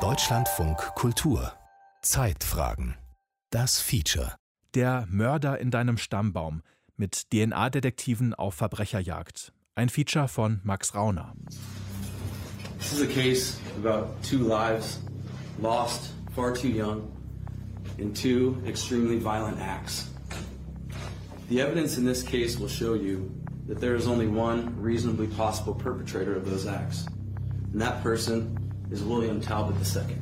Deutschlandfunk Kultur Zeitfragen Das Feature Der Mörder in deinem Stammbaum mit DNA-Detektiven auf Verbrecherjagd. Ein Feature von Max Rauner. This is a case about two lives lost far too young in two extremely violent acts. The evidence in this case will show you that there is only one reasonably possible perpetrator of those acts, and that person is William Talbot II.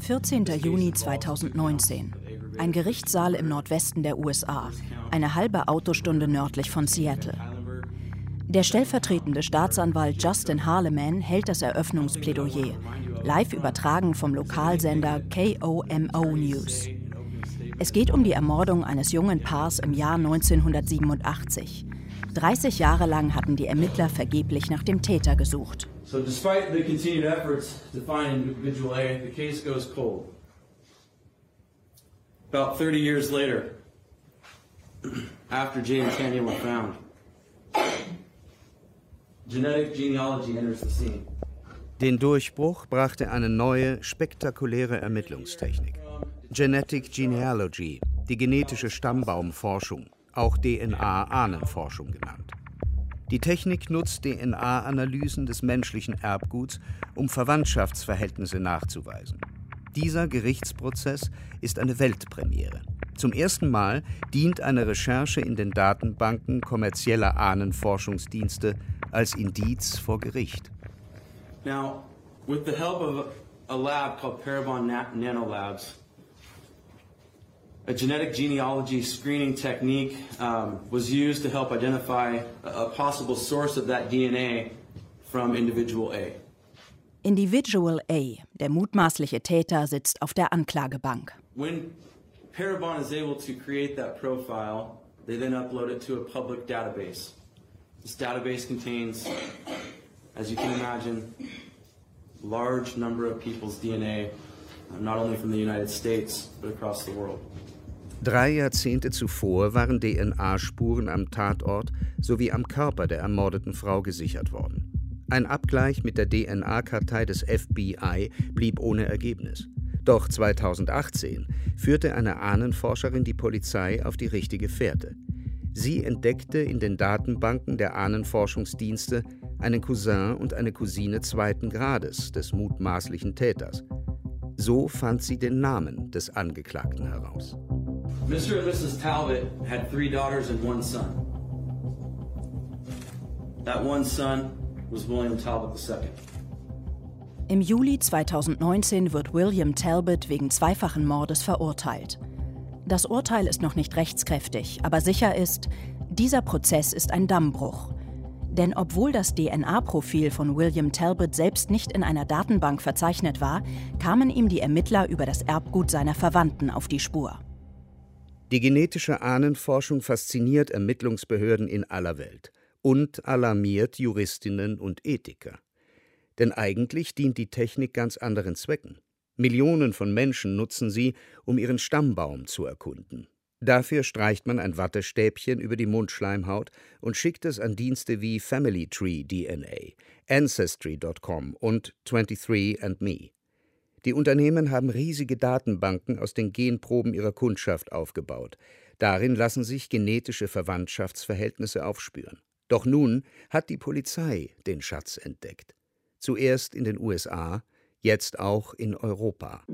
14. Juni 2019. Ein Gerichtssaal im Nordwesten der USA, eine halbe Autostunde nördlich von Seattle. Der stellvertretende Staatsanwalt Justin Harleman hält das Eröffnungsplädoyer, live übertragen vom Lokalsender KOMO News. Es geht um die Ermordung eines jungen Paars im Jahr 1987. 30 Jahre lang hatten die Ermittler vergeblich nach dem Täter gesucht. So, despite the continued efforts to find individual A, the case goes cold. About 30 years later, after and Tanya were found, genetic genealogy enters the scene. Den Durchbruch brachte eine neue, spektakuläre Ermittlungstechnik. Genetic Genealogy, die genetische Stammbaumforschung, auch DNA-Ahnenforschung genannt. Die Technik nutzt DNA-Analysen des menschlichen Erbguts, um Verwandtschaftsverhältnisse nachzuweisen. Dieser Gerichtsprozess ist eine Weltpremiere. Zum ersten Mal dient eine Recherche in den Datenbanken kommerzieller Ahnenforschungsdienste als Indiz vor Gericht. Now, with the help of a lab called Parabon Na- Nanolabs, a genetic genealogy screening technique um, was used to help identify a, possible source of that DNA from individual A. Individual A, der mutmaßliche Täter, sitzt auf der Anklagebank. When Parabon is able to create that profile, they then upload it to a public database. This database contains, as you can imagine, large number of people's DNA, not only from the United States, but across the world. Drei Jahrzehnte zuvor waren DNA-Spuren am Tatort sowie am Körper der ermordeten Frau gesichert worden. Ein Abgleich mit der DNA-Kartei des FBI blieb ohne Ergebnis. Doch 2018 führte eine Ahnenforscherin die Polizei auf die richtige Fährte. Sie entdeckte in den Datenbanken der Ahnenforschungsdienste einen Cousin und eine Cousine zweiten Grades des mutmaßlichen Täters. So fand sie den Namen des Angeklagten heraus. Mr. and Mrs. Talbot had three daughters and one son. That one son was William Talbot II. Im Juli 2019 wird William Talbot wegen zweifachen Mordes verurteilt. Das Urteil ist noch nicht rechtskräftig, aber sicher ist, dieser Prozess ist ein Dammbruch. Denn obwohl das DNA-Profil von William Talbot selbst nicht in einer Datenbank verzeichnet war, kamen ihm die Ermittler über das Erbgut seiner Verwandten auf die Spur. Die genetische Ahnenforschung fasziniert Ermittlungsbehörden in aller Welt und alarmiert Juristinnen und Ethiker. Denn eigentlich dient die Technik ganz anderen Zwecken. Millionen von Menschen nutzen sie, um ihren Stammbaum zu erkunden. Dafür streicht man ein Wattestäbchen über die Mundschleimhaut und schickt es an Dienste wie Family Tree DNA, Ancestry.com und 23andMe. Die Unternehmen haben riesige Datenbanken aus den Genproben ihrer Kundschaft aufgebaut. Darin lassen sich genetische Verwandtschaftsverhältnisse aufspüren. Doch nun hat die Polizei den Schatz entdeckt. Zuerst in den USA, jetzt auch in Europa.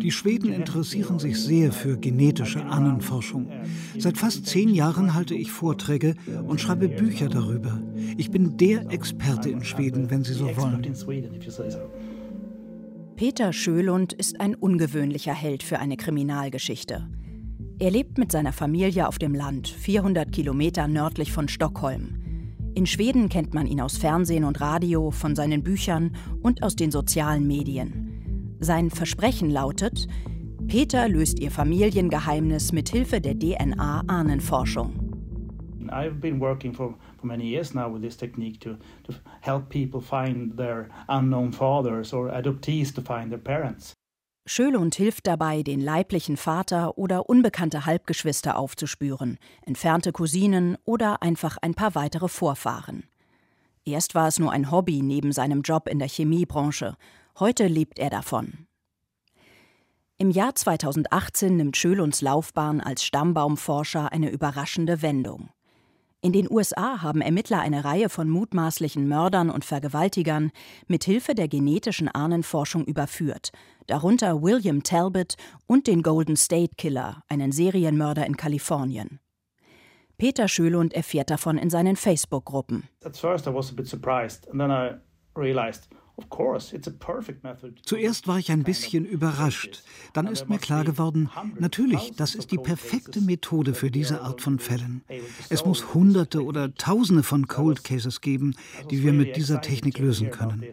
Die Schweden interessieren sich sehr für genetische Ahnenforschung. Seit fast zehn Jahren halte ich Vorträge und schreibe Bücher darüber. Ich bin der Experte in Schweden, wenn Sie so wollen. Peter Schölund ist ein ungewöhnlicher Held für eine Kriminalgeschichte. Er lebt mit seiner Familie auf dem Land, 400 Kilometer nördlich von Stockholm. In Schweden kennt man ihn aus Fernsehen und Radio, von seinen Büchern und aus den sozialen Medien. Sein Versprechen lautet, Peter löst ihr Familiengeheimnis mit Hilfe der DNA-Ahnenforschung. I've been working for, for many years now with this technique to, to help people find their unknown fathers or adoptees to find their parents. Schölund hilft dabei, den leiblichen Vater oder unbekannte Halbgeschwister aufzuspüren, entfernte Cousinen oder einfach ein paar weitere Vorfahren. Erst war es nur ein Hobby neben seinem Job in der Chemiebranche, heute lebt er davon. Im Jahr 2018 nimmt Schölunds Laufbahn als Stammbaumforscher eine überraschende Wendung. In den USA haben Ermittler eine Reihe von mutmaßlichen Mördern und Vergewaltigern mit Hilfe der genetischen Ahnenforschung überführt, darunter William Talbot und den Golden State Killer, einen Serienmörder in Kalifornien. Peter Schölund erfährt davon in seinen Facebook-Gruppen. At first I was a bit surprised and then I realized Zuerst war ich ein bisschen überrascht. Dann ist mir klar geworden, natürlich, das ist die perfekte Methode für diese Art von Fällen. Es muss Hunderte oder Tausende von Cold Cases geben, die wir mit dieser Technik lösen können.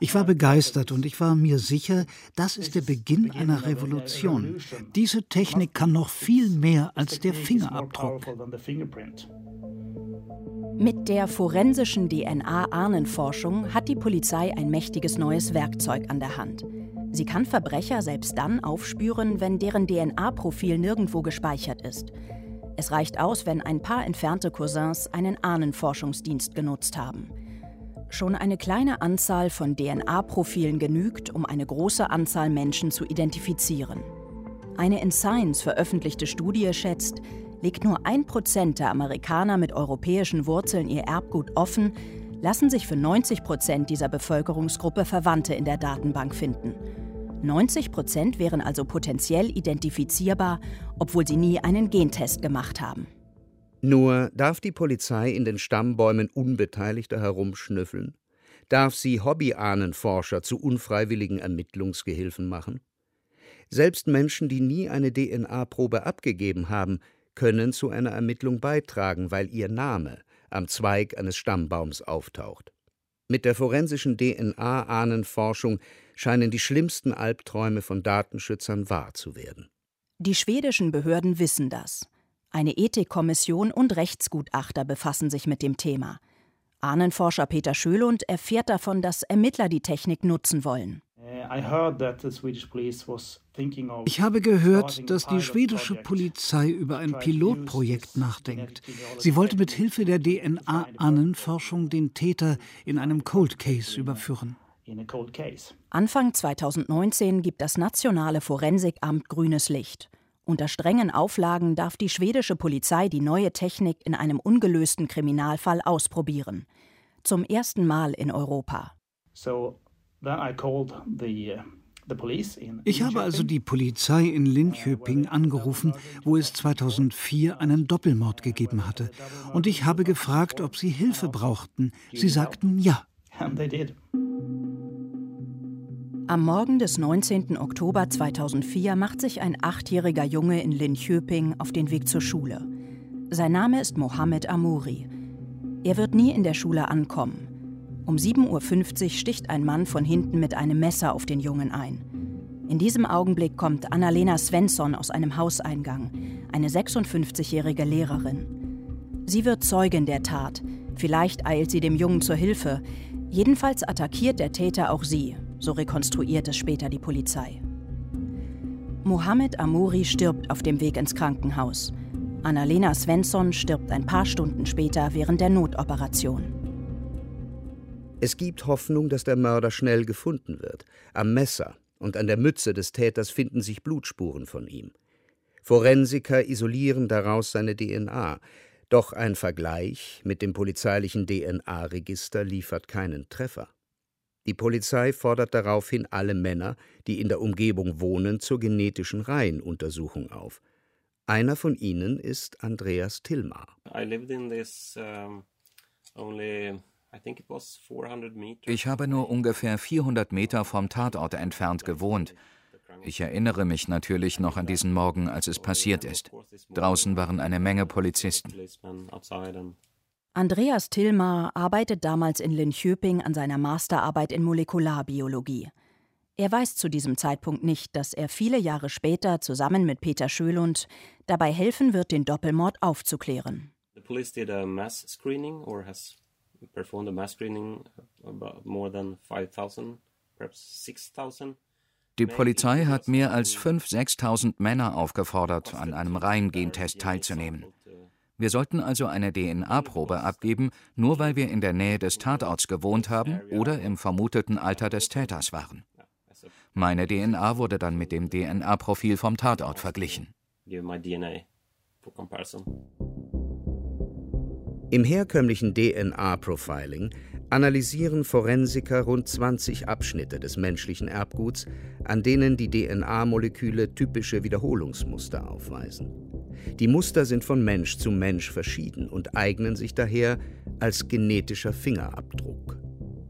Ich war begeistert und ich war mir sicher, das ist der Beginn einer Revolution. Diese Technik kann noch viel mehr als der Fingerabdruck. Mit der forensischen DNA-Ahnenforschung hat die Polizei ein mächtiges neues Werkzeug an der Hand. Sie kann Verbrecher selbst dann aufspüren, wenn deren DNA-Profil nirgendwo gespeichert ist. Es reicht aus, wenn ein paar entfernte Cousins einen Ahnenforschungsdienst genutzt haben. Schon eine kleine Anzahl von DNA-Profilen genügt, um eine große Anzahl Menschen zu identifizieren. Eine in Science veröffentlichte Studie schätzt, legt nur ein Prozent der Amerikaner mit europäischen Wurzeln ihr Erbgut offen, lassen sich für 90 Prozent dieser Bevölkerungsgruppe Verwandte in der Datenbank finden. 90 Prozent wären also potenziell identifizierbar, obwohl sie nie einen Gentest gemacht haben. Nur darf die Polizei in den Stammbäumen Unbeteiligter herumschnüffeln? Darf sie Hobbyahnenforscher zu unfreiwilligen Ermittlungsgehilfen machen? Selbst Menschen, die nie eine DNA-Probe abgegeben haben, können zu einer Ermittlung beitragen, weil ihr Name am Zweig eines Stammbaums auftaucht. Mit der forensischen DNA-Ahnenforschung scheinen die schlimmsten Albträume von Datenschützern wahr zu werden. Die schwedischen Behörden wissen das. Eine Ethikkommission und Rechtsgutachter befassen sich mit dem Thema. Ahnenforscher Peter Schölund erfährt davon, dass Ermittler die Technik nutzen wollen. Ich habe gehört, dass die schwedische Polizei über ein Pilotprojekt nachdenkt. Sie wollte mit Hilfe der DNA-Ahnenforschung den Täter in einem Cold Case überführen. Anfang 2019 gibt das nationale Forensikamt grünes Licht. Unter strengen Auflagen darf die schwedische Polizei die neue Technik in einem ungelösten Kriminalfall ausprobieren. Zum ersten Mal in Europa. So Uh, ich habe also die Polizei in Linköping angerufen, wo es 2004 einen Doppelmord gegeben hatte. Und ich habe gefragt, ob sie Hilfe brauchten. Sie sagten ja. Am Morgen des 19. Oktober 2004 macht sich ein achtjähriger Junge in Linköping auf den Weg zur Schule. Sein Name ist Mohammed Amouri. Er wird nie in der Schule ankommen. Um 7.50 Uhr sticht ein Mann von hinten mit einem Messer auf den Jungen ein. In diesem Augenblick kommt Annalena Svensson aus einem Hauseingang, eine 56-jährige Lehrerin. Sie wird Zeugin der Tat. Vielleicht eilt sie dem Jungen zur Hilfe. Jedenfalls attackiert der Täter auch sie, so rekonstruiert es später die Polizei. Mohammed Amouri stirbt auf dem Weg ins Krankenhaus. Annalena Svensson stirbt ein paar Stunden später während der Notoperation. Es gibt Hoffnung, dass der Mörder schnell gefunden wird. Am Messer und an der Mütze des Täters finden sich Blutspuren von ihm. Forensiker isolieren daraus seine DNA, doch ein Vergleich mit dem polizeilichen DNA-Register liefert keinen Treffer. Die Polizei fordert daraufhin alle Männer, die in der Umgebung wohnen, zur genetischen Reihenuntersuchung auf. Einer von ihnen ist Andreas only ich habe nur ungefähr 400 Meter vom Tatort entfernt gewohnt. Ich erinnere mich natürlich noch an diesen Morgen, als es passiert ist. Draußen waren eine Menge Polizisten. Andreas Tilmar arbeitet damals in Linköping an seiner Masterarbeit in Molekularbiologie. Er weiß zu diesem Zeitpunkt nicht, dass er viele Jahre später zusammen mit Peter Schölund dabei helfen wird, den Doppelmord aufzuklären. The police did a mass screening or has performed a mass screening about more than 5,000, perhaps 6,000 Die Polizei hat mehr als 5.000, 6.000 Männer aufgefordert, an einem Reihengentest teilzunehmen. Wir sollten also eine DNA-Probe abgeben, nur weil wir in der Nähe des Tatorts gewohnt haben oder im vermuteten Alter des Täters waren. Meine DNA wurde dann mit dem DNA-Profil vom Tatort verglichen. Im herkömmlichen DNA-Profiling analysieren Forensiker rund 20 Abschnitte des menschlichen Erbguts, an denen die DNA-Moleküle typische Wiederholungsmuster aufweisen. Die Muster sind von Mensch zu Mensch verschieden und eignen sich daher als genetischer Fingerabdruck.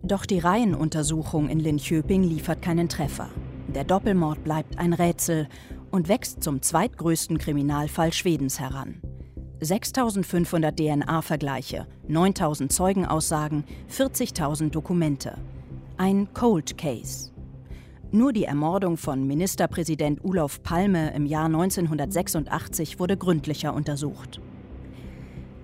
Doch die Reihenuntersuchung in Linköping liefert keinen Treffer. Der Doppelmord bleibt ein Rätsel und wächst zum zweitgrößten Kriminalfall Schwedens heran. 6500 DNA-Vergleiche, 9000 Zeugenaussagen, 40.000 Dokumente. Ein Cold Case. Nur die Ermordung von Ministerpräsident Ulof Palme im Jahr 1986 wurde gründlicher untersucht.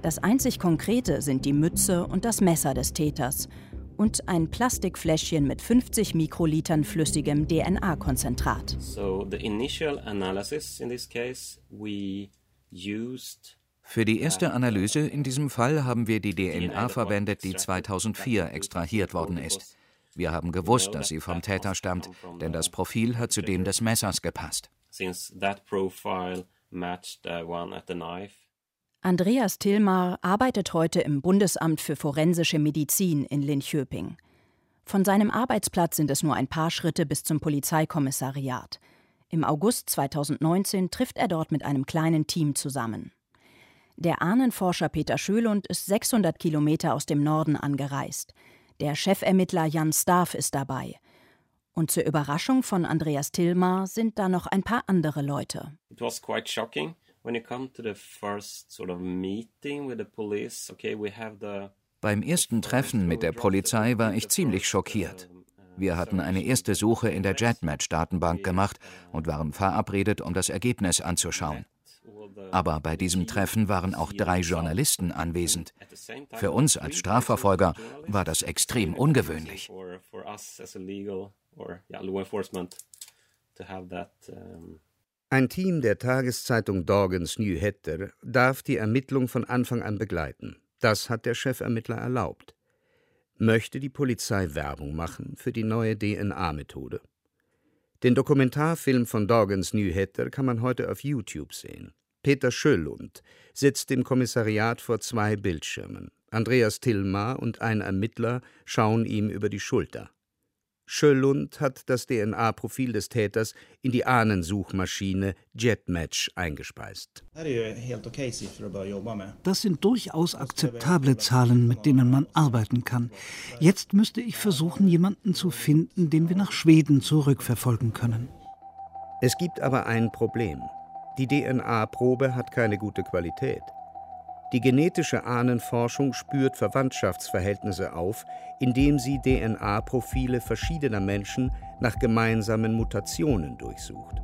Das einzig Konkrete sind die Mütze und das Messer des Täters und ein Plastikfläschchen mit 50 Mikrolitern flüssigem DNA-Konzentrat. So the initial analysis in this case we used für die erste Analyse in diesem Fall haben wir die DNA verwendet, die 2004 extrahiert worden ist. Wir haben gewusst, dass sie vom Täter stammt, denn das Profil hat zu dem des Messers gepasst. Andreas Tilmar arbeitet heute im Bundesamt für forensische Medizin in Linköping. Von seinem Arbeitsplatz sind es nur ein paar Schritte bis zum Polizeikommissariat. Im August 2019 trifft er dort mit einem kleinen Team zusammen. Der Ahnenforscher Peter Schölund ist 600 Kilometer aus dem Norden angereist. Der Chefermittler Jan Staff ist dabei. Und zur Überraschung von Andreas Tilmar sind da noch ein paar andere Leute. It was quite shocking when you come to the first sort of meeting with the police. Okay, we have the beim ersten Treffen mit der Polizei war ich ziemlich schockiert. Wir hatten eine erste Suche in der JetMatch-Datenbank gemacht und waren verabredet, um das Ergebnis anzuschauen. Aber bei diesem Treffen waren auch drei Journalisten anwesend. Für uns als Strafverfolger war das extrem ungewöhnlich. Ein Team der Tageszeitung Dagens Nyheter darf die Ermittlung von Anfang an begleiten. Das hat der Chefermittler erlaubt. Möchte die Polizei Werbung machen für die neue DNA-Methode? Den Dokumentarfilm von Dagens Nyheter kann man heute auf YouTube sehen. Peter Schöllund sitzt im Kommissariat vor zwei Bildschirmen. Andreas Tillmar und ein Ermittler schauen ihm über die Schulter. Schöllund hat das DNA-Profil des Täters in die Ahnensuchmaschine JetMatch eingespeist. Das sind durchaus akzeptable Zahlen, mit denen man arbeiten kann. Jetzt müsste ich versuchen, jemanden zu finden, den wir nach Schweden zurückverfolgen können. Es gibt aber ein Problem. Die DNA-Probe hat keine gute Qualität. Die genetische Ahnenforschung spürt Verwandtschaftsverhältnisse auf, indem sie DNA-Profile verschiedener Menschen nach gemeinsamen Mutationen durchsucht.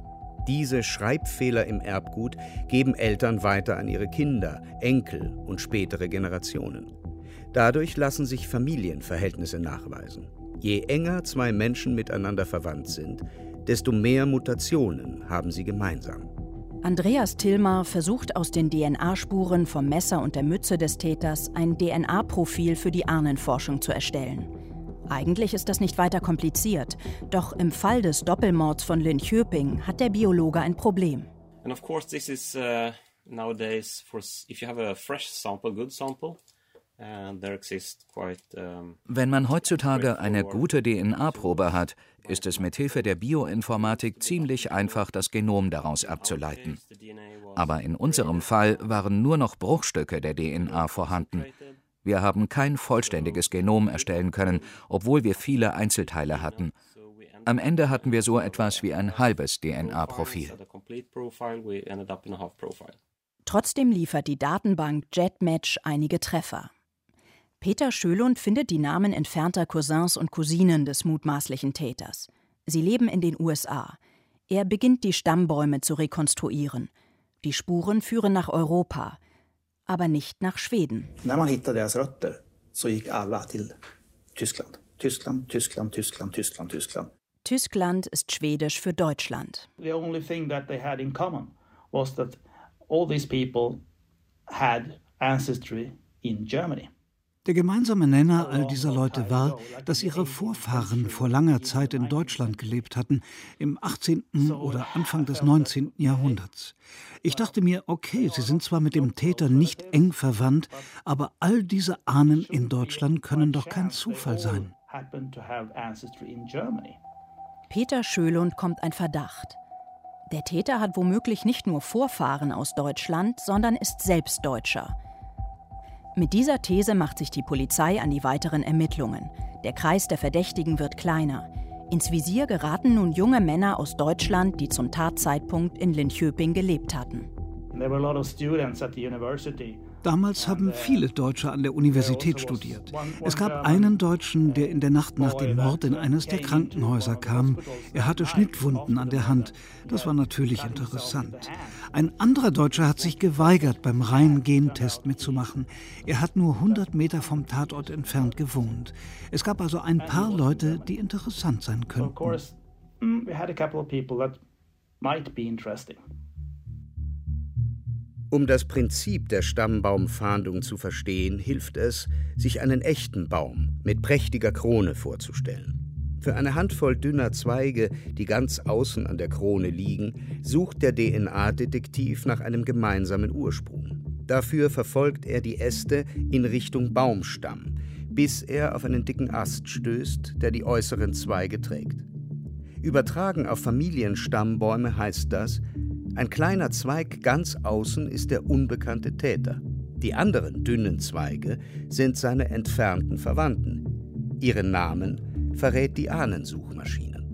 Diese Schreibfehler im Erbgut geben Eltern weiter an ihre Kinder, Enkel und spätere Generationen. Dadurch lassen sich Familienverhältnisse nachweisen. Je enger zwei Menschen miteinander verwandt sind, desto mehr Mutationen haben sie gemeinsam. Andreas Tilmar versucht aus den DNA-Spuren vom Messer und der Mütze des Täters ein DNA-Profil für die Ahnenforschung zu erstellen. Eigentlich ist das nicht weiter kompliziert, doch im Fall des Doppelmords von Lynn Linköping hat der Biologe ein Problem. And of course this is uh, nowadays for if you have a fresh sample, good sample, wenn man heutzutage eine gute DNA-Probe hat, ist es mit Hilfe der Bioinformatik ziemlich einfach, das Genom daraus abzuleiten. Aber in unserem Fall waren nur noch Bruchstücke der DNA vorhanden. Wir haben kein vollständiges Genom erstellen können, obwohl wir viele Einzelteile hatten. Am Ende hatten wir so etwas wie ein halbes DNA-Profil. Trotzdem liefert die Datenbank JetMatch einige Treffer. Peter Schölund findet die Namen entfernter Cousins und Cousinen des mutmaßlichen Täters. Sie leben in den USA. Er beginnt die Stammbäume zu rekonstruieren. Die Spuren führen nach Europa, aber nicht nach Schweden. När man hittade deras rötter så gick alla till Tyskland. Tyskland, Tyskland, Tyskland, Tyskland, Tyskland. Tyskland ist Schwedisch für Deutschland. The only thing that they had in common was that all these people had ancestry in Germany. Der gemeinsame Nenner all dieser Leute war, dass ihre Vorfahren vor langer Zeit in Deutschland gelebt hatten, im 18. oder Anfang des 19. Jahrhunderts. Ich dachte mir, okay, sie sind zwar mit dem Täter nicht eng verwandt, aber all diese Ahnen in Deutschland können doch kein Zufall sein. Peter Schölund kommt ein Verdacht. Der Täter hat womöglich nicht nur Vorfahren aus Deutschland, sondern ist selbst Deutscher. Mit dieser These macht sich die Polizei an die weiteren Ermittlungen. Der Kreis der Verdächtigen wird kleiner. Ins Visier geraten nun junge Männer aus Deutschland, die zum Tatzeitpunkt in Linköping gelebt hatten. There were a lot of students at the university Damals haben viele Deutsche an der Universität studiert. Es gab einen Deutschen, der in der Nacht nach dem Mord in eines der Krankenhäuser kam. Er hatte Schnittwunden an der Hand. Das war natürlich interessant. Ein anderer Deutscher hat sich geweigert, beim Reingentest mitzumachen. Er hat nur 100 Meter vom Tatort entfernt gewohnt. Es gab also ein paar Leute, die interessant sein könnten. Um das Prinzip der Stammbaumfahndung zu verstehen, hilft es, sich einen echten Baum mit prächtiger Krone vorzustellen. Für eine Handvoll dünner Zweige, die ganz außen an der Krone liegen, sucht der DNA-Detektiv nach einem gemeinsamen Ursprung. Dafür verfolgt er die Äste in Richtung Baumstamm, bis er auf einen dicken Ast stößt, der die äußeren Zweige trägt. Übertragen auf Familienstammbäume heißt das, ein kleiner Zweig ganz außen ist der unbekannte Täter. Die anderen dünnen Zweige sind seine entfernten Verwandten. Ihren Namen verrät die Ahnensuchmaschine.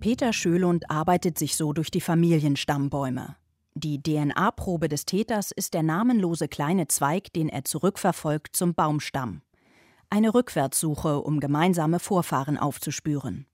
Peter Schölund arbeitet sich so durch die Familienstammbäume. Die DNA-Probe des Täters ist der namenlose kleine Zweig, den er zurückverfolgt zum Baumstamm. Eine Rückwärtssuche, um gemeinsame Vorfahren aufzuspüren.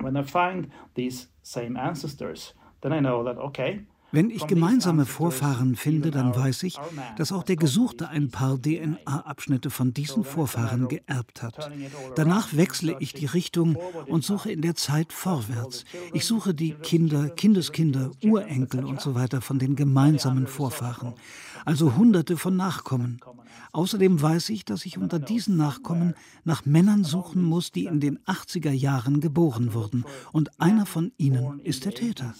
When I find these same ancestors, then I know that okay, wenn ich gemeinsame Vorfahren finde, dann weiß ich, dass auch der Gesuchte ein paar DNA-Abschnitte von diesen Vorfahren geerbt hat. Danach wechsle ich die Richtung und suche in der Zeit vorwärts. Ich suche die Kinder, Kindeskinder, Urenkel und so weiter von den gemeinsamen Vorfahren, also Hunderte von Nachkommen. Außerdem weiß ich, dass ich unter diesen Nachkommen nach Männern suchen muss, die in den 80er Jahren geboren wurden, und einer von ihnen ist der Täter.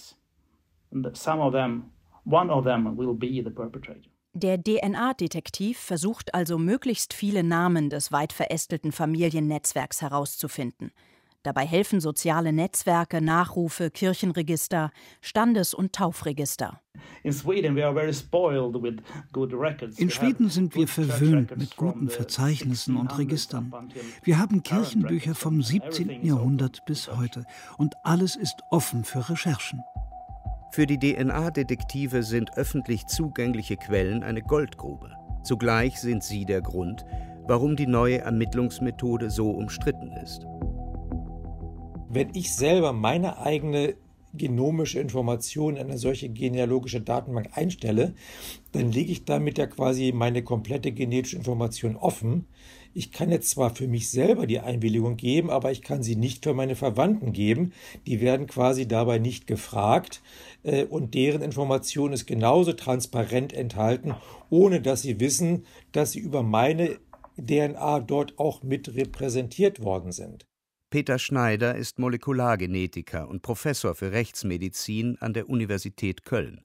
Der DNA-Detektiv versucht also möglichst viele Namen des weit verästelten Familiennetzwerks herauszufinden. Dabei helfen soziale Netzwerke, Nachrufe, Kirchenregister, Standes- und Taufregister. In Schweden sind wir verwöhnt mit guten Verzeichnissen und Registern. Wir haben Kirchenbücher vom 17. Jahrhundert bis heute und alles ist offen für Recherchen. Für die DNA-Detektive sind öffentlich zugängliche Quellen eine Goldgrube. Zugleich sind sie der Grund, warum die neue Ermittlungsmethode so umstritten ist. Wenn ich selber meine eigene genomische Information in eine solche genealogische Datenbank einstelle, dann lege ich damit ja quasi meine komplette genetische Information offen. Ich kann jetzt zwar für mich selber die Einwilligung geben, aber ich kann sie nicht für meine Verwandten geben. Die werden quasi dabei nicht gefragt äh, und deren Information ist genauso transparent enthalten, ohne dass sie wissen, dass sie über meine DNA dort auch mit repräsentiert worden sind. Peter Schneider ist Molekulargenetiker und Professor für Rechtsmedizin an der Universität Köln.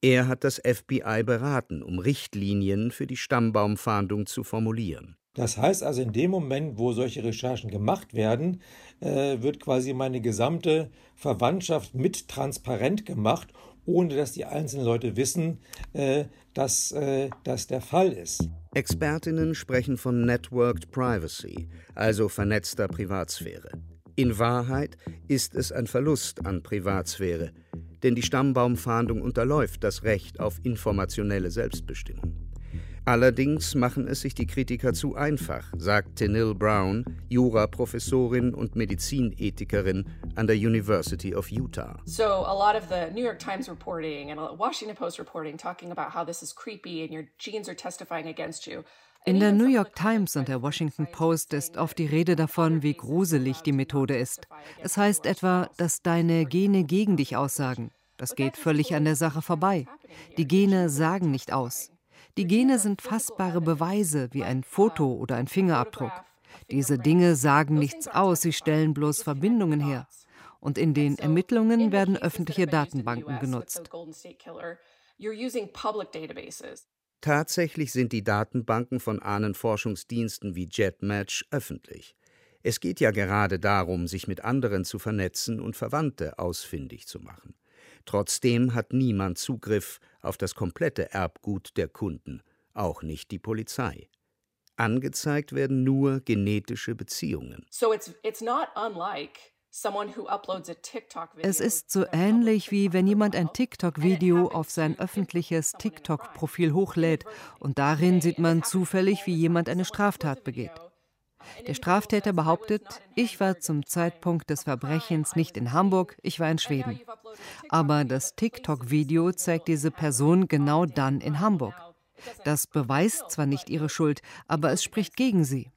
Er hat das FBI beraten, um Richtlinien für die Stammbaumfahndung zu formulieren. Das heißt also, in dem Moment, wo solche Recherchen gemacht werden, äh, wird quasi meine gesamte Verwandtschaft mit transparent gemacht, ohne dass die einzelnen Leute wissen, äh, dass äh, das der Fall ist. Expertinnen sprechen von Networked Privacy, also vernetzter Privatsphäre. In Wahrheit ist es ein Verlust an Privatsphäre, denn die Stammbaumfahndung unterläuft das Recht auf informationelle Selbstbestimmung. Allerdings machen es sich die Kritiker zu einfach, sagt Tenille Brown, Juraprofessorin und Medizinethikerin an der University of Utah. So a lot of the New York Times reporting and Washington Post reporting talking about how this is creepy and your genes are testifying against you. In der New York Times und der Washington Post ist oft die Rede davon, wie gruselig die Methode ist. Es heißt etwa, dass deine Gene gegen dich aussagen. Das geht völlig an der Sache vorbei. Die Gene sagen nicht aus. Die Gene sind fassbare Beweise wie ein Foto oder ein Fingerabdruck. Diese Dinge sagen nichts aus, sie stellen bloß Verbindungen her. Und in den Ermittlungen werden öffentliche Datenbanken genutzt. Tatsächlich sind die Datenbanken von Ahnenforschungsdiensten wie JetMatch öffentlich. Es geht ja gerade darum, sich mit anderen zu vernetzen und Verwandte ausfindig zu machen. Trotzdem hat niemand Zugriff auf das komplette Erbgut der Kunden, auch nicht die Polizei. Angezeigt werden nur genetische Beziehungen. So it's, it's not unlike es ist so ähnlich wie wenn jemand ein TikTok-Video auf sein öffentliches TikTok-Profil hochlädt und darin sieht man zufällig, wie jemand eine Straftat begeht. Der Straftäter behauptet, ich war zum Zeitpunkt des Verbrechens nicht in Hamburg, ich war in Schweden. Aber das TikTok-Video zeigt diese Person genau dann in Hamburg. Das beweist zwar nicht ihre Schuld, aber es spricht gegen sie.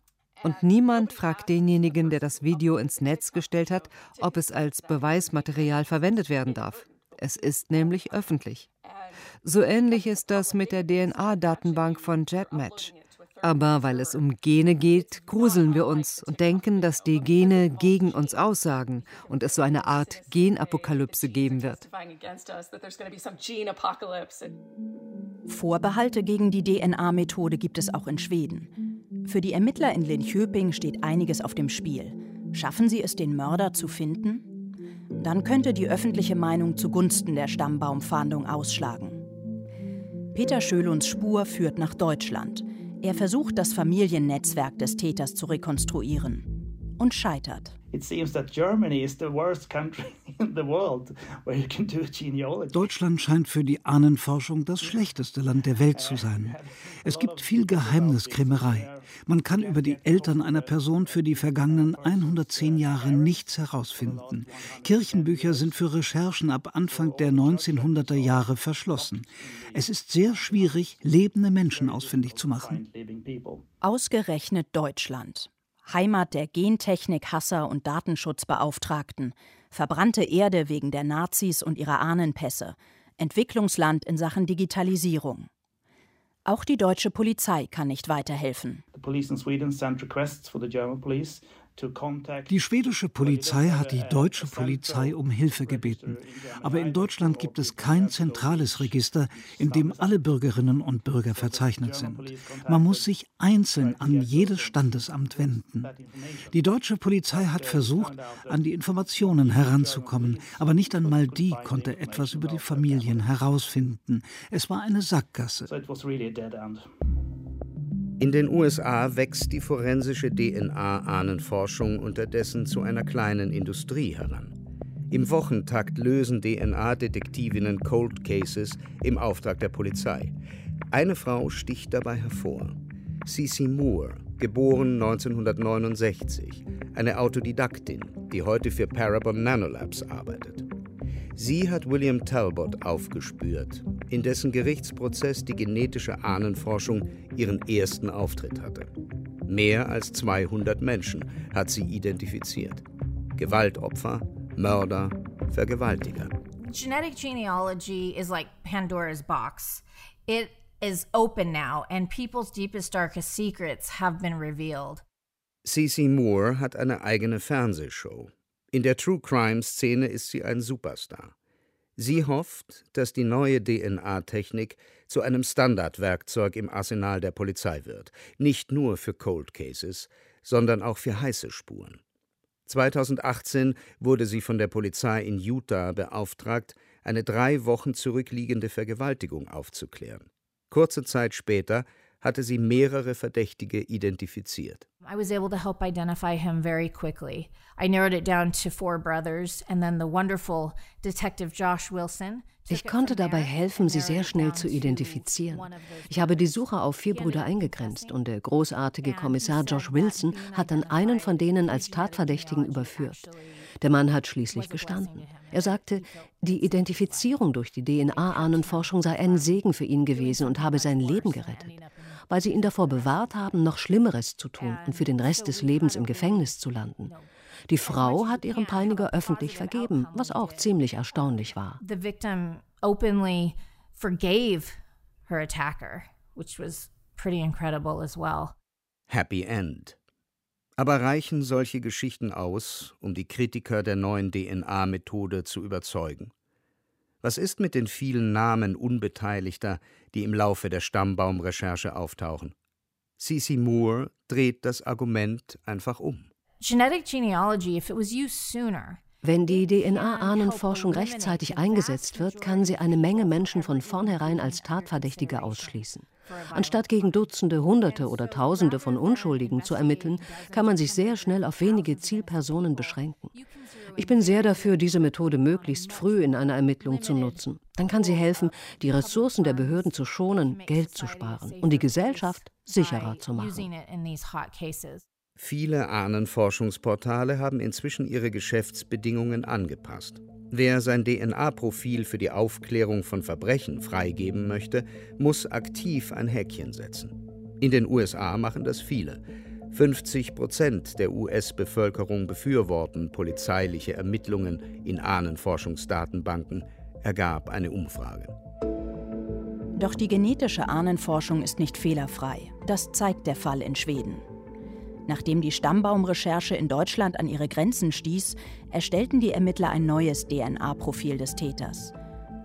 Und niemand fragt denjenigen, der das Video ins Netz gestellt hat, ob es als Beweismaterial verwendet werden darf. Es ist nämlich öffentlich. So ähnlich ist das mit der DNA-Datenbank von JetMatch. Aber weil es um Gene geht, gruseln wir uns und denken, dass die Gene gegen uns aussagen und es so eine Art Genapokalypse geben wird. Vorbehalte gegen die DNA-Methode gibt es auch in Schweden. Für die Ermittler in Linköping steht einiges auf dem Spiel. Schaffen sie es, den Mörder zu finden? Dann könnte die öffentliche Meinung zugunsten der Stammbaumfahndung ausschlagen. Peter Schöluns Spur führt nach Deutschland. Er versucht, das Familiennetzwerk des Täters zu rekonstruieren und scheitert. Deutschland scheint für die Ahnenforschung das schlechteste Land der Welt zu sein. Es gibt viel Geheimniskrämerei. Man kann über die Eltern einer Person für die vergangenen 110 Jahre nichts herausfinden. Kirchenbücher sind für Recherchen ab Anfang der 1900er Jahre verschlossen. Es ist sehr schwierig, lebende Menschen ausfindig zu machen. Ausgerechnet Deutschland. Heimat der Gentechnik-Hasser und Datenschutzbeauftragten, verbrannte Erde wegen der Nazis und ihrer Ahnenpässe, Entwicklungsland in Sachen Digitalisierung. Auch die deutsche Polizei kann nicht weiterhelfen. Die schwedische Polizei hat die deutsche Polizei um Hilfe gebeten. Aber in Deutschland gibt es kein zentrales Register, in dem alle Bürgerinnen und Bürger verzeichnet sind. Man muss sich einzeln an jedes Standesamt wenden. Die deutsche Polizei hat versucht, an die Informationen heranzukommen, aber nicht einmal die konnte etwas über die Familien herausfinden. Es war eine Sackgasse. In den USA wächst die forensische DNA-Ahnenforschung unterdessen zu einer kleinen Industrie heran. Im Wochentakt lösen DNA-Detektivinnen Cold Cases im Auftrag der Polizei. Eine Frau sticht dabei hervor. Cece Moore, geboren 1969, eine Autodidaktin, die heute für Parabon Nanolabs arbeitet. Sie hat William Talbot aufgespürt, in dessen Gerichtsprozess die genetische Ahnenforschung ihren ersten Auftritt hatte. Mehr als 200 Menschen hat sie identifiziert. Gewaltopfer, Mörder, Vergewaltiger. Genetic genealogy is like Pandora's box. It is open now and people's deepest darkest secrets have been revealed. Cece Moore hat eine eigene Fernsehshow. In der True Crime Szene ist sie ein Superstar. Sie hofft, dass die neue DNA-Technik zu einem Standardwerkzeug im Arsenal der Polizei wird, nicht nur für Cold Cases, sondern auch für heiße Spuren. 2018 wurde sie von der Polizei in Utah beauftragt, eine drei Wochen zurückliegende Vergewaltigung aufzuklären. Kurze Zeit später hatte sie mehrere Verdächtige identifiziert. I was able to help identify him very quickly. I narrowed it down to four brothers and then the wonderful detective Josh Wilson ich konnte dabei helfen, sie sehr schnell zu identifizieren. Ich habe die Suche auf vier Brüder eingegrenzt und der großartige Kommissar Josh Wilson hat dann einen von denen als Tatverdächtigen überführt. Der Mann hat schließlich gestanden. Er sagte, die Identifizierung durch die DNA-Ahnenforschung sei ein Segen für ihn gewesen und habe sein Leben gerettet. Weil sie ihn davor bewahrt haben, noch Schlimmeres zu tun und für den Rest des Lebens im Gefängnis zu landen. Die Frau hat ihrem Peiniger öffentlich vergeben, was auch ziemlich erstaunlich war. The victim openly forgave her attacker, which was pretty incredible as well. Happy End. Aber reichen solche Geschichten aus, um die Kritiker der neuen DNA-Methode zu überzeugen? Was ist mit den vielen Namen Unbeteiligter, die im Laufe der Stammbaumrecherche auftauchen? Cici Moore dreht das Argument einfach um. Genetic genealogy, if it was used sooner, wenn die DNA-Ahnenforschung rechtzeitig eingesetzt wird, kann sie eine Menge Menschen von vornherein als Tatverdächtige ausschließen. Anstatt gegen Dutzende, Hunderte oder Tausende von Unschuldigen zu ermitteln, kann man sich sehr schnell auf wenige Zielpersonen beschränken. Ich bin sehr dafür, diese Methode möglichst früh in einer Ermittlung zu nutzen. Dann kann sie helfen, die Ressourcen der Behörden zu schonen, Geld zu sparen und die Gesellschaft sicherer zu machen. Viele Ahnenforschungsportale haben inzwischen ihre Geschäftsbedingungen angepasst. Wer sein DNA-Profil für die Aufklärung von Verbrechen freigeben möchte, muss aktiv ein Häkchen setzen. In den USA machen das viele. 50 Prozent der US-Bevölkerung befürworten polizeiliche Ermittlungen in Ahnenforschungsdatenbanken, ergab eine Umfrage. Doch die genetische Ahnenforschung ist nicht fehlerfrei. Das zeigt der Fall in Schweden. Nachdem die Stammbaumrecherche in Deutschland an ihre Grenzen stieß, erstellten die Ermittler ein neues DNA-Profil des Täters.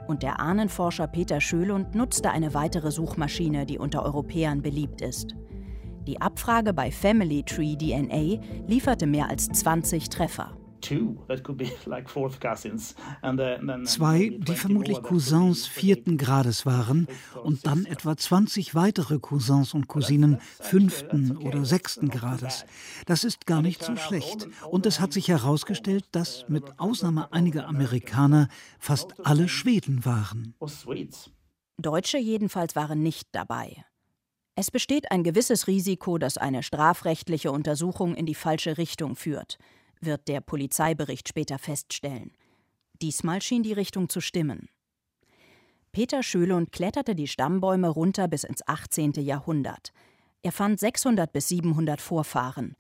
Und der Ahnenforscher Peter Schölund nutzte eine weitere Suchmaschine, die unter Europäern beliebt ist. Die Abfrage bei Family Tree DNA lieferte mehr als 20 Treffer. Zwei, die vermutlich Cousins vierten Grades waren. Und dann etwa 20 weitere Cousins und Cousinen fünften oder sechsten Grades. Das ist gar nicht so schlecht. Und es hat sich herausgestellt, dass mit Ausnahme einiger Amerikaner fast alle Schweden waren. Deutsche jedenfalls waren nicht dabei. Es besteht ein gewisses Risiko, dass eine strafrechtliche Untersuchung in die falsche Richtung führt wird der Polizeibericht später feststellen. Diesmal schien die Richtung zu stimmen. Peter Schölund kletterte die Stammbäume runter bis ins 18. Jahrhundert. Er fand 600 bis 700 Vorfahren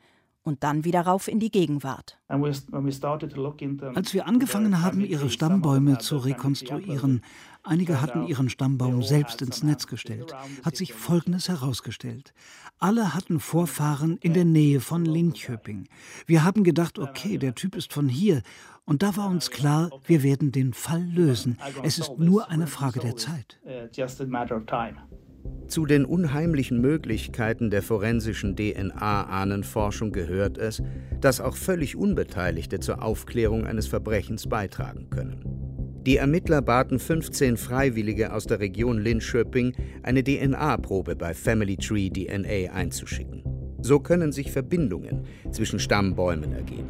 und dann wieder rauf in die Gegenwart. Als wir angefangen haben, ihre Stammbäume zu rekonstruieren, einige hatten ihren Stammbaum selbst ins Netz gestellt, hat sich Folgendes herausgestellt. Alle hatten Vorfahren in der Nähe von Linköping. Wir haben gedacht, okay, der Typ ist von hier. Und da war uns klar, wir werden den Fall lösen. Es ist nur eine Frage der Zeit. Zu den unheimlichen Möglichkeiten der forensischen DNA-Ahnenforschung gehört es, dass auch völlig Unbeteiligte zur Aufklärung eines Verbrechens beitragen können. Die Ermittler baten 15 Freiwillige aus der Region Linköping, eine DNA-Probe bei Family Tree DNA einzuschicken. So können sich Verbindungen zwischen Stammbäumen ergeben.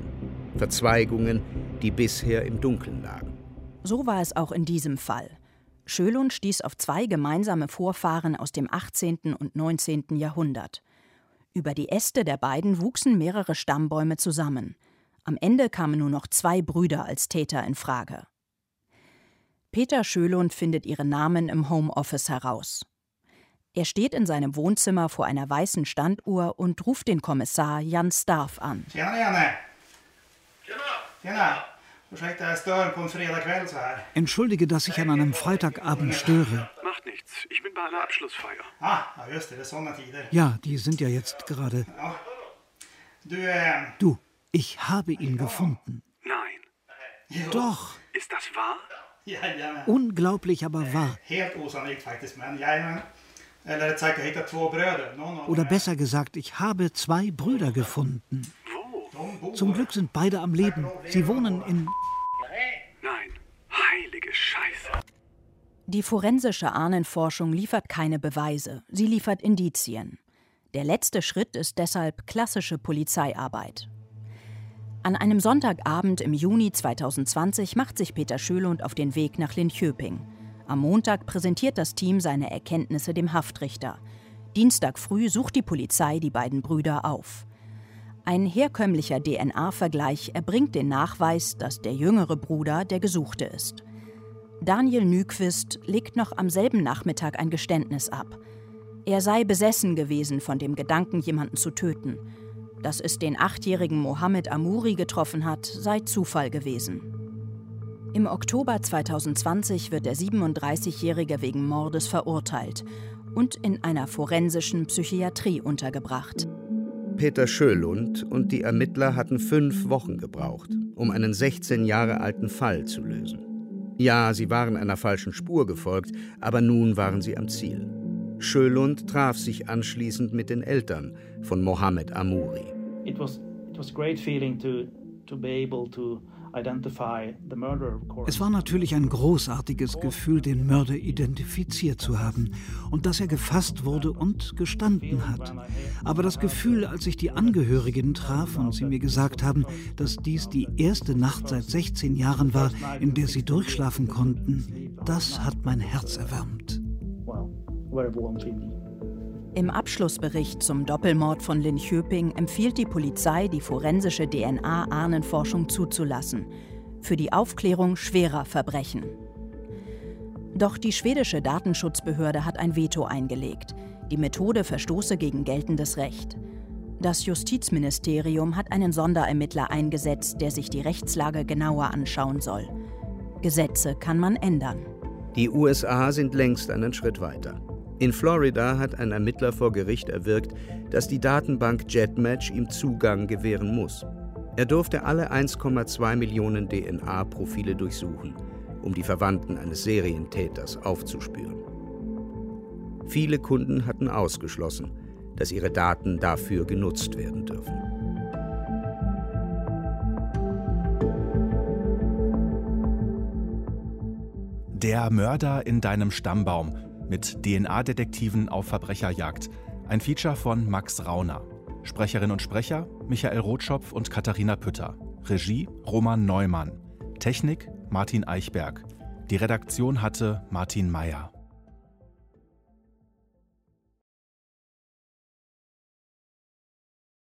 Verzweigungen, die bisher im Dunkeln lagen. So war es auch in diesem Fall. Schölund stieß auf zwei gemeinsame Vorfahren aus dem 18. und 19. Jahrhundert. Über die Äste der beiden wuchsen mehrere Stammbäume zusammen. Am Ende kamen nur noch zwei Brüder als Täter in Frage. Peter Schölund findet ihren Namen im Homeoffice heraus. Er steht in seinem Wohnzimmer vor einer weißen Standuhr und ruft den Kommissar Jan Starf an. Tjena Janne! Tjena! Tjena! Ursäkta, jag stör på en fredagkväll så här. Entschuldige, dass ich an einem Freitagabend störe. Macht nichts. Ich bin bei einer Abschlussfeier. Ah, ja just det. Det är såna tider. Ja, die sind ja jetzt gerade. Ja. Du, äh... Du, ich habe ihn gefunden. Nein. Doch. Ist das wahr? Ja, ja. Unglaublich, aber wahr. Helt osannolikt faktiskt, men jajamän. Eller rätt sagt, jag hittade två bröder. Oder besser gesagt, ich habe zwei Brüder gefunden. Zum Glück sind beide am Leben. Sie wohnen in. Die forensische Ahnenforschung liefert keine Beweise, sie liefert Indizien. Der letzte Schritt ist deshalb klassische Polizeiarbeit. An einem Sonntagabend im Juni 2020 macht sich Peter Schölund auf den Weg nach Linköping. Am Montag präsentiert das Team seine Erkenntnisse dem Haftrichter. Dienstag früh sucht die Polizei die beiden Brüder auf. Ein herkömmlicher DNA-Vergleich erbringt den Nachweis, dass der jüngere Bruder der Gesuchte ist. Daniel Nyquist legt noch am selben Nachmittag ein Geständnis ab. Er sei besessen gewesen von dem Gedanken, jemanden zu töten. Dass es den achtjährigen Mohammed Amouri getroffen hat, sei Zufall gewesen. Im Oktober 2020 wird der 37-Jährige wegen Mordes verurteilt und in einer forensischen Psychiatrie untergebracht. Peter Schölund und die Ermittler hatten fünf Wochen gebraucht, um einen 16 Jahre alten Fall zu lösen. Ja, sie waren einer falschen Spur gefolgt, aber nun waren sie am Ziel. Schölund traf sich anschließend mit den Eltern von Mohammed Amouri. It was, it was great feeling to, to be able to es war natürlich ein großartiges Gefühl, den Mörder identifiziert zu haben und dass er gefasst wurde und gestanden hat. Aber das Gefühl, als ich die Angehörigen traf und sie mir gesagt haben, dass dies die erste Nacht seit 16 Jahren war, in der sie durchschlafen konnten, das hat mein Herz erwärmt. Im Abschlussbericht zum Doppelmord von Lin Linköping empfiehlt die Polizei, die forensische DNA-Ahnenforschung zuzulassen, für die Aufklärung schwerer Verbrechen. Doch die schwedische Datenschutzbehörde hat ein Veto eingelegt. Die Methode verstoße gegen geltendes Recht. Das Justizministerium hat einen Sonderermittler eingesetzt, der sich die Rechtslage genauer anschauen soll. Gesetze kann man ändern. Die USA sind längst einen Schritt weiter. In Florida hat ein Ermittler vor Gericht erwirkt, dass die Datenbank JetMatch ihm Zugang gewähren muss. Er durfte alle 1,2 Millionen DNA-Profile durchsuchen, um die Verwandten eines Serientäters aufzuspüren. Viele Kunden hatten ausgeschlossen, dass ihre Daten dafür genutzt werden dürfen. Der Mörder in deinem Stammbaum mit DNA-Detektiven auf Verbrecherjagd. Ein Feature von Max Rauner. Sprecherin und Sprecher Michael Rotschopf und Katharina Pütter. Regie Roman Neumann. Technik Martin Eichberg. Die Redaktion hatte Martin Meyer.